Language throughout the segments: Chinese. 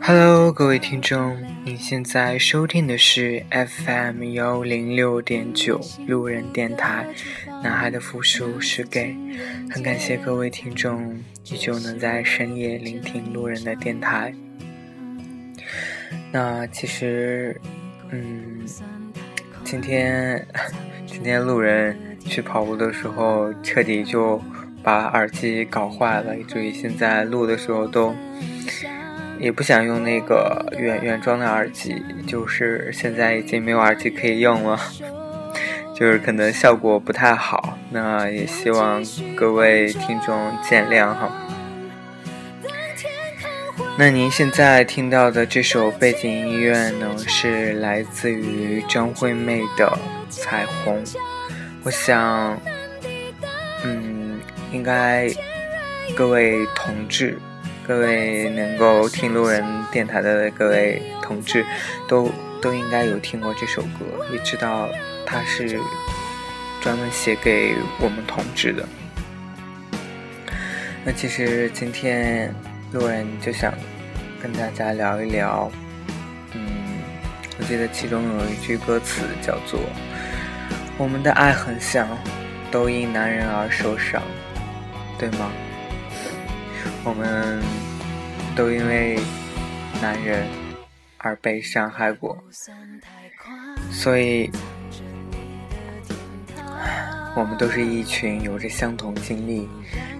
Hello，各位听众，您现在收听的是 FM 幺零六点九路人电台。男孩的复数是 gay，很感谢各位听众依旧能在深夜聆听路人的电台。那其实，嗯，今天今天路人去跑步的时候，彻底就把耳机搞坏了，以至于现在录的时候都。也不想用那个原原装的耳机，就是现在已经没有耳机可以用了，就是可能效果不太好，那也希望各位听众见谅哈。那您现在听到的这首背景音乐呢，是来自于张惠妹的《彩虹》，我想，嗯，应该各位同志。各位能够听路人电台的各位同志，都都应该有听过这首歌，也知道它是专门写给我们同志的。那其实今天路人就想跟大家聊一聊，嗯，我记得其中有一句歌词叫做“我们的爱很像，都因男人而受伤”，对吗？我们都因为男人而被伤害过，所以我们都是一群有着相同经历、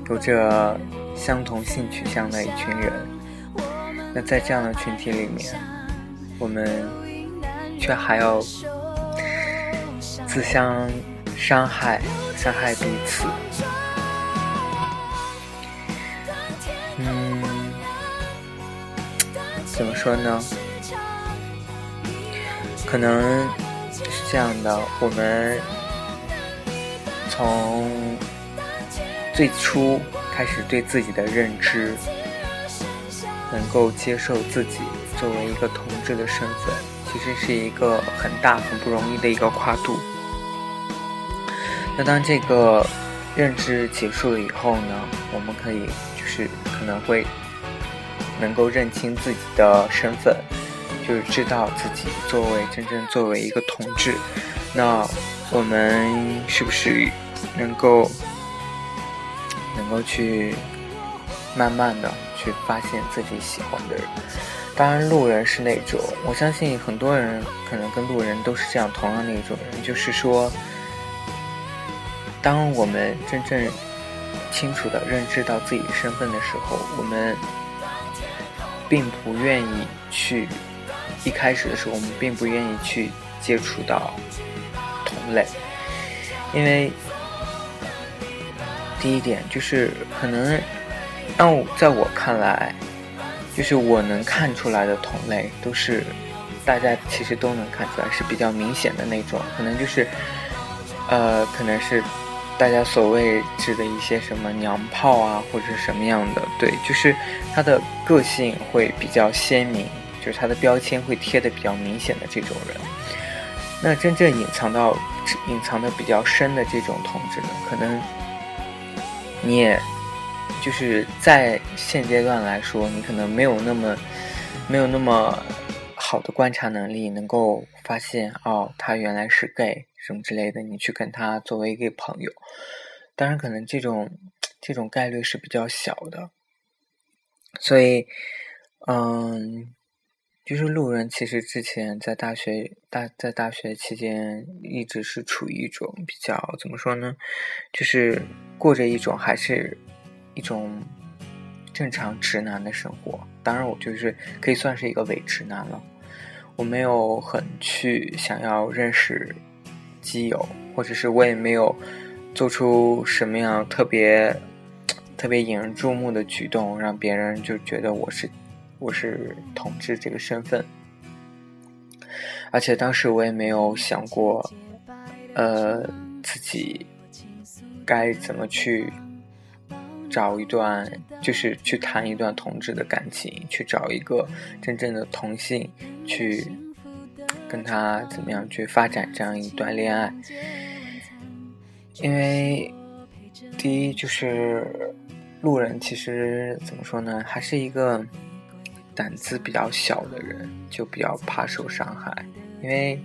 有着相同性取向的一群人。那在这样的群体里面，我们却还要自相伤害、伤害彼此。嗯怎么说呢？可能是这样的，我们从最初开始对自己的认知，能够接受自己作为一个同志的身份，其实是一个很大、很不容易的一个跨度。那当这个认知结束了以后呢，我们可以就是可能会。能够认清自己的身份，就是知道自己作为真正作为一个同志，那我们是不是能够能够去慢慢的去发现自己喜欢的人？当然，路人是那种，我相信很多人可能跟路人都是这样同样的一种人，就是说，当我们真正清楚的认知到自己身份的时候，我们。并不愿意去，一开始的时候，我们并不愿意去接触到同类，因为第一点就是可能让我在我看来，就是我能看出来的同类都是大家其实都能看出来是比较明显的那种，可能就是呃，可能是。大家所谓指的一些什么娘炮啊，或者什么样的，对，就是他的个性会比较鲜明，就是他的标签会贴的比较明显的这种人。那真正隐藏到隐藏的比较深的这种同志呢，可能你也就是在现阶段来说，你可能没有那么没有那么好的观察能力，能够发现哦，他原来是 gay。什么之类的，你去跟他作为一个朋友，当然可能这种这种概率是比较小的，所以，嗯，就是路人其实之前在大学大在大学期间一直是处于一种比较怎么说呢，就是过着一种还是一种正常直男的生活。当然，我就是可以算是一个伪直男了，我没有很去想要认识。基友，或者是我也没有做出什么样特别特别引人注目的举动，让别人就觉得我是我是同志这个身份。而且当时我也没有想过，呃，自己该怎么去找一段，就是去谈一段同志的感情，去找一个真正的同性去。跟他怎么样去发展这样一段恋爱？因为第一就是路人，其实怎么说呢，还是一个胆子比较小的人，就比较怕受伤害。因为，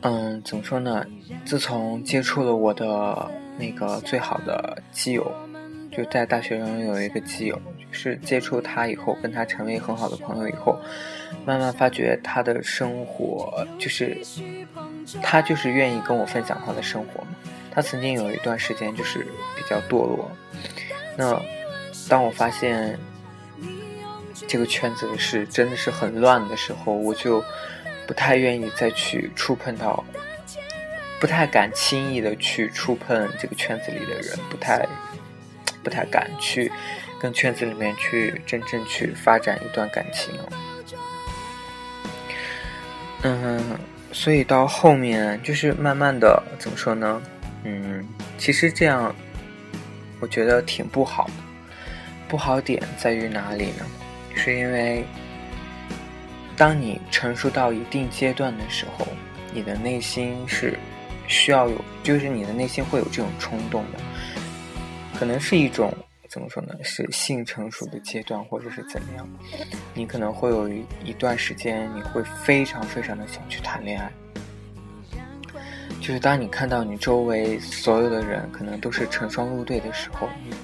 嗯，怎么说呢？自从接触了我的那个最好的基友，就在大学中有一个基友，就是接触他以后，跟他成为很好的朋友以后，慢慢发觉他的生活就是，他就是愿意跟我分享他的生活嘛。他曾经有一段时间就是比较堕落，那当我发现这个圈子里是真的是很乱的时候，我就不太愿意再去触碰到，不太敢轻易的去触碰这个圈子里的人，不太不太敢去跟圈子里面去真正去发展一段感情。嗯，所以到后面就是慢慢的怎么说呢？嗯，其实这样，我觉得挺不好的。不好点在于哪里呢？是因为，当你成熟到一定阶段的时候，你的内心是需要有，就是你的内心会有这种冲动的。可能是一种怎么说呢？是性成熟的阶段，或者是怎么样？你可能会有一一段时间，你会非常非常的想去谈恋爱。就是当你看到你周围所有的人可能都是成双入对的时候，你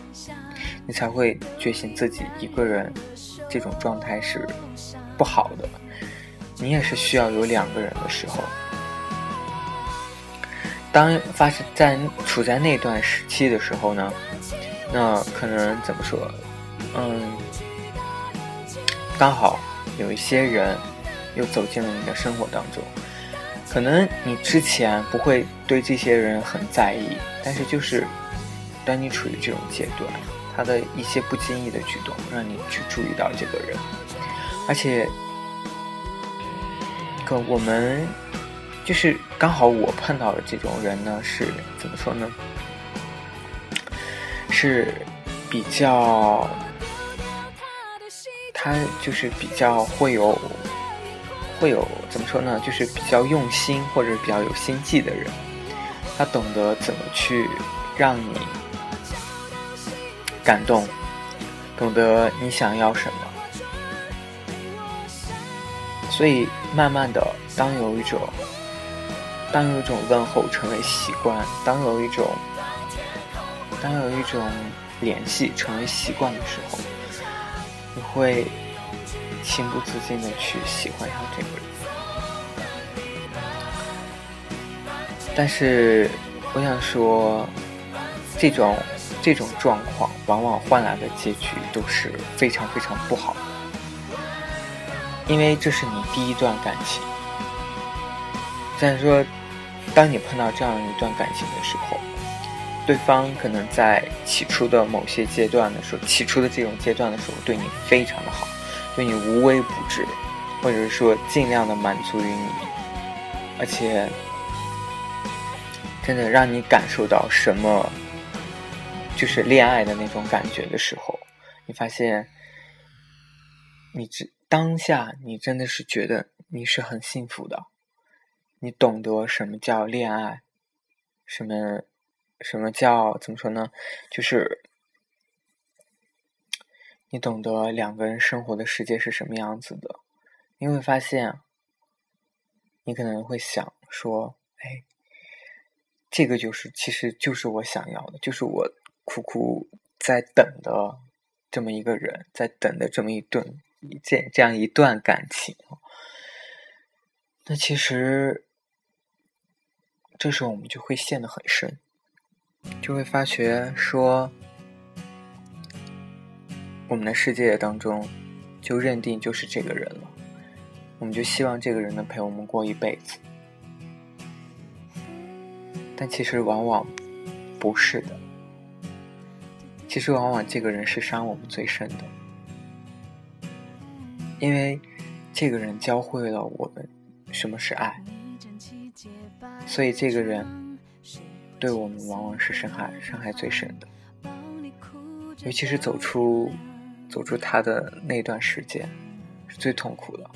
你才会觉醒自己一个人这种状态是不好的。你也是需要有两个人的时候。当发生在处在那段时期的时候呢，那可能怎么说？嗯，刚好有一些人又走进了你的生活当中。可能你之前不会对这些人很在意，但是就是当你处于这种阶段，他的一些不经意的举动让你去注意到这个人，而且，可我们就是刚好我碰到的这种人呢，是怎么说呢？是比较，他就是比较会有。会有怎么说呢？就是比较用心或者比较有心计的人，他懂得怎么去让你感动，懂得你想要什么。所以慢慢的，当有一种当有一种问候成为习惯，当有一种当有一种联系成为习惯的时候，你会。情不自禁的去喜欢上这个人，但是我想说，这种这种状况往往换来的结局都是非常非常不好的，因为这是你第一段感情。虽然说，当你碰到这样一段感情的时候，对方可能在起初的某些阶段的时候，起初的这种阶段的时候，对你非常的好。对你无微不至，或者是说尽量的满足于你，而且真的让你感受到什么，就是恋爱的那种感觉的时候，你发现，你这当下你真的是觉得你是很幸福的，你懂得什么叫恋爱，什么什么叫怎么说呢？就是。你懂得两个人生活的世界是什么样子的，你会发现，你可能会想说：“哎，这个就是，其实就是我想要的，就是我苦苦在等的这么一个人，在等的这么一顿这这样一段感情。”那其实，这时候我们就会陷得很深，就会发觉说。我们的世界当中，就认定就是这个人了，我们就希望这个人能陪我们过一辈子。但其实往往不是的，其实往往这个人是伤我们最深的，因为这个人教会了我们什么是爱，所以这个人对我们往往是伤害伤害最深的，尤其是走出。走出他的那段时间是最痛苦的。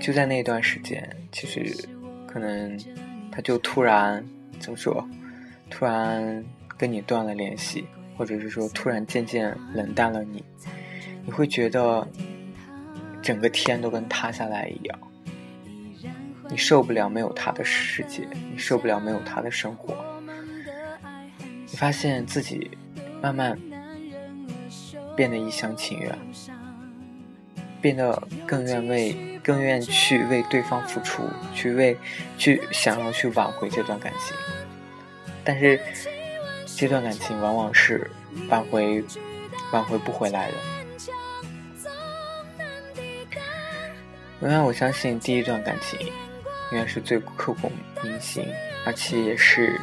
就在那段时间，其实可能他就突然怎么说，突然跟你断了联系，或者是说突然渐渐冷淡了你，你会觉得整个天都跟塌下来一样，你受不了没有他的世界，你受不了没有他的生活，你发现自己慢慢变得一厢情愿。变得更愿为，更愿去为对方付出，去为，去想要去挽回这段感情，但是这段感情往往是挽回，挽回不回来的。因为我相信第一段感情，永远是最刻骨铭心，而且也是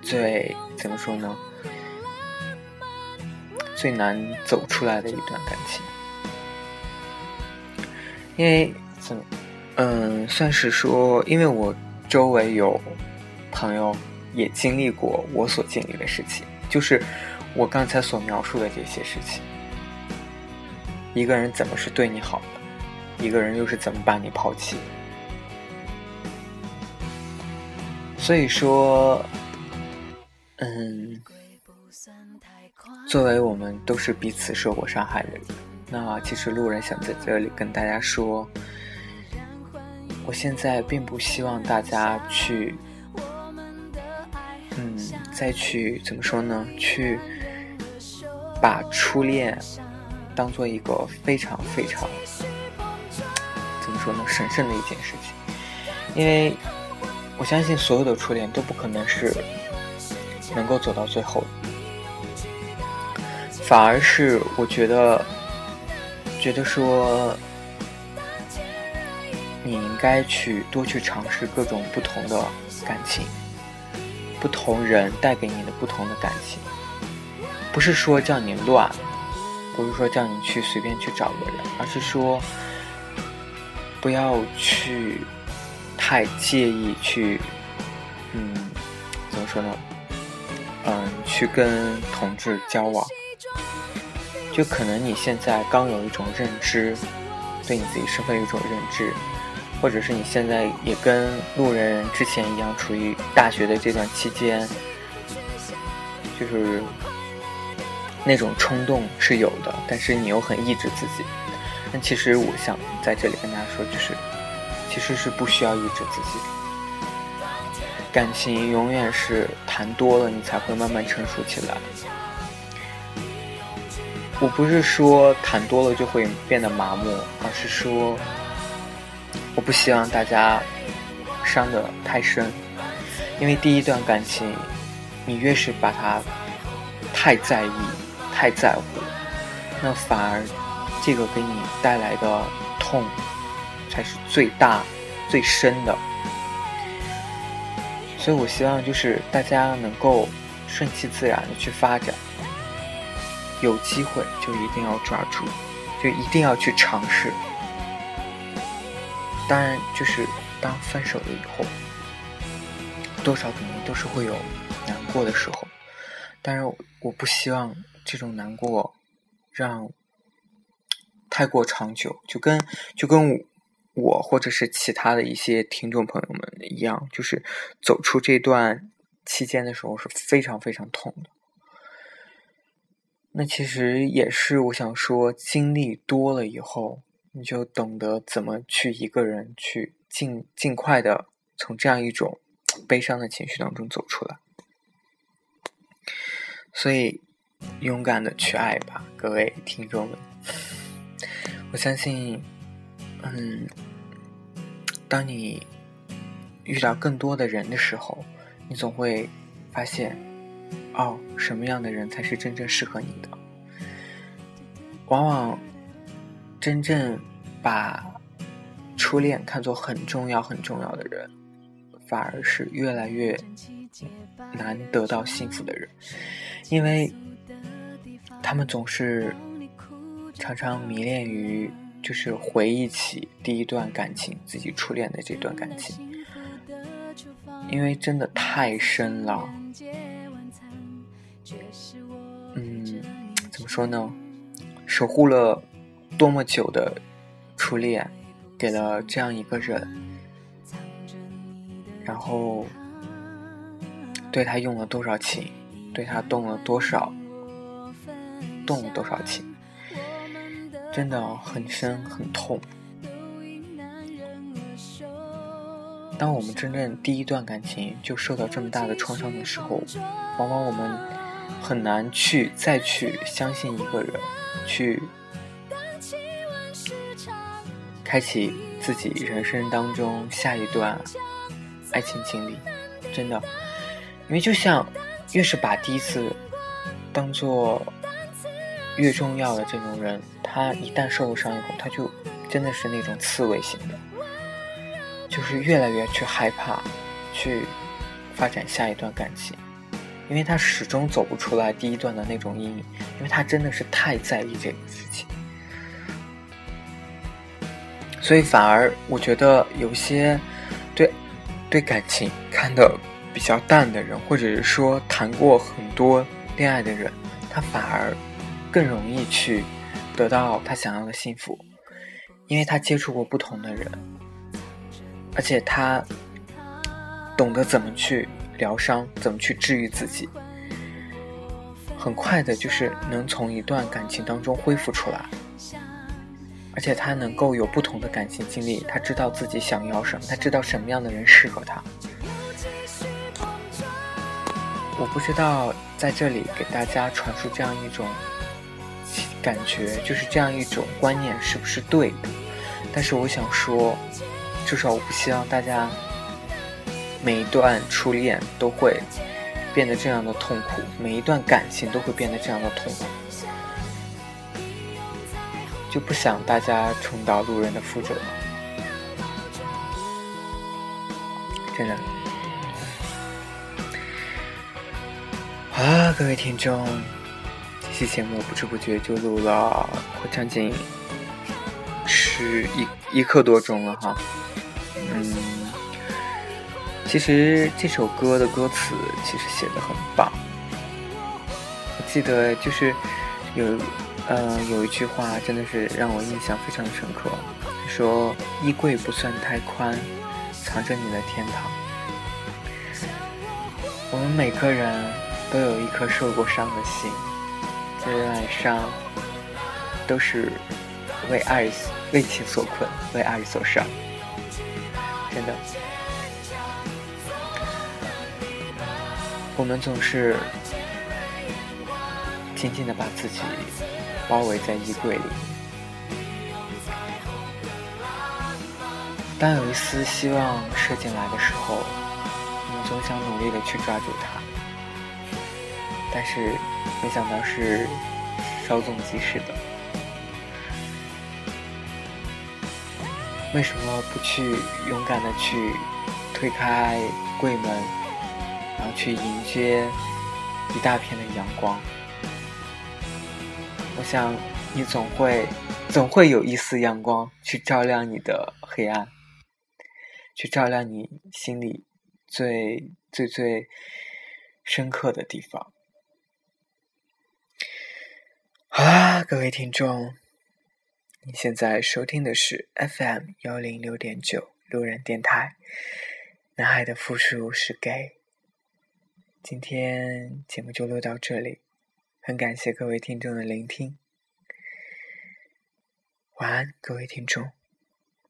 最怎么说呢？最难走出来的一段感情。因为怎，嗯，算是说，因为我周围有朋友也经历过我所经历的事情，就是我刚才所描述的这些事情。一个人怎么是对你好的，一个人又是怎么把你抛弃？所以说，嗯，作为我们都是彼此受过伤害的人。那其实路人想在这里跟大家说，我现在并不希望大家去，嗯，再去怎么说呢？去把初恋当做一个非常非常怎么说呢？神圣的一件事情，因为我相信所有的初恋都不可能是能够走到最后，反而是我觉得。觉得说，你应该去多去尝试各种不同的感情，不同人带给你的不同的感情，不是说叫你乱，不是说叫你去随便去找个人，而是说不要去太介意去，嗯，怎么说呢？嗯，去跟同志交往。就可能你现在刚有一种认知，对你自己身份有一种认知，或者是你现在也跟路人之前一样，处于大学的这段期间，就是那种冲动是有的，但是你又很抑制自己。但其实我想在这里跟大家说，就是其实是不需要抑制自己。感情永远是谈多了，你才会慢慢成熟起来。我不是说谈多了就会变得麻木，而是说，我不希望大家伤得太深，因为第一段感情，你越是把它太在意、太在乎，那反而这个给你带来的痛才是最大、最深的。所以我希望就是大家能够顺其自然的去发展。有机会就一定要抓住，就一定要去尝试。当然，就是当分手了以后，多少肯定都是会有难过的时候。但是，我不希望这种难过让太过长久，就跟就跟我或者是其他的一些听众朋友们一样，就是走出这段期间的时候是非常非常痛的。那其实也是我想说，经历多了以后，你就懂得怎么去一个人去尽尽快的从这样一种悲伤的情绪当中走出来。所以，勇敢的去爱吧，各位听众们。我相信，嗯，当你遇到更多的人的时候，你总会发现。哦，什么样的人才是真正适合你的？往往真正把初恋看作很重要、很重要的人，反而是越来越难得到幸福的人，因为他们总是常常迷恋于，就是回忆起第一段感情，自己初恋的这段感情，因为真的太深了。嗯，怎么说呢？守护了多么久的初恋，给了这样一个人，然后对他用了多少情，对他动了多少，动了多少情，真的很深很痛。当我们真正第一段感情就受到这么大的创伤的时候，往往我们很难去再去相信一个人，去开启自己人生当中下一段爱情经历。真的，因为就像越是把第一次当做越重要的这种人，他一旦受了伤以后，他就真的是那种刺猬型的。就是越来越去害怕，去发展下一段感情，因为他始终走不出来第一段的那种阴影，因为他真的是太在意这个事情，所以反而我觉得有些对对感情看的比较淡的人，或者是说谈过很多恋爱的人，他反而更容易去得到他想要的幸福，因为他接触过不同的人。而且他懂得怎么去疗伤，怎么去治愈自己，很快的就是能从一段感情当中恢复出来。而且他能够有不同的感情经历，他知道自己想要什么，他知道什么样的人适合他。我不知道在这里给大家传输这样一种感觉，就是这样一种观念是不是对的？但是我想说。至少我不希望大家每一段初恋都会变得这样的痛苦，每一段感情都会变得这样的痛苦，就不想大家重蹈路人的覆辙了。真的。好了，各位听众，这期节目不知不觉就录了快将近十一一刻多钟了哈。嗯，其实这首歌的歌词其实写的很棒。我记得就是有，呃，有一句话真的是让我印象非常深刻，说衣柜不算太宽，藏着你的天堂。我们每个人都有一颗受过伤的心，这段伤都是为爱为情所困，为爱所伤。真的，我们总是紧紧的把自己包围在衣柜里。当有一丝希望射进来的时候，我们总想努力的去抓住它，但是没想到是稍纵即逝的。为什么不去勇敢的去推开柜门，去迎接一大片的阳光？我想你总会总会有一丝阳光去照亮你的黑暗，去照亮你心里最最最深刻的地方。好啦，各位听众。你现在收听的是 FM 幺零六点九路人电台，男孩的复数是 gay。今天节目就录到这里，很感谢各位听众的聆听，晚安，各位听众。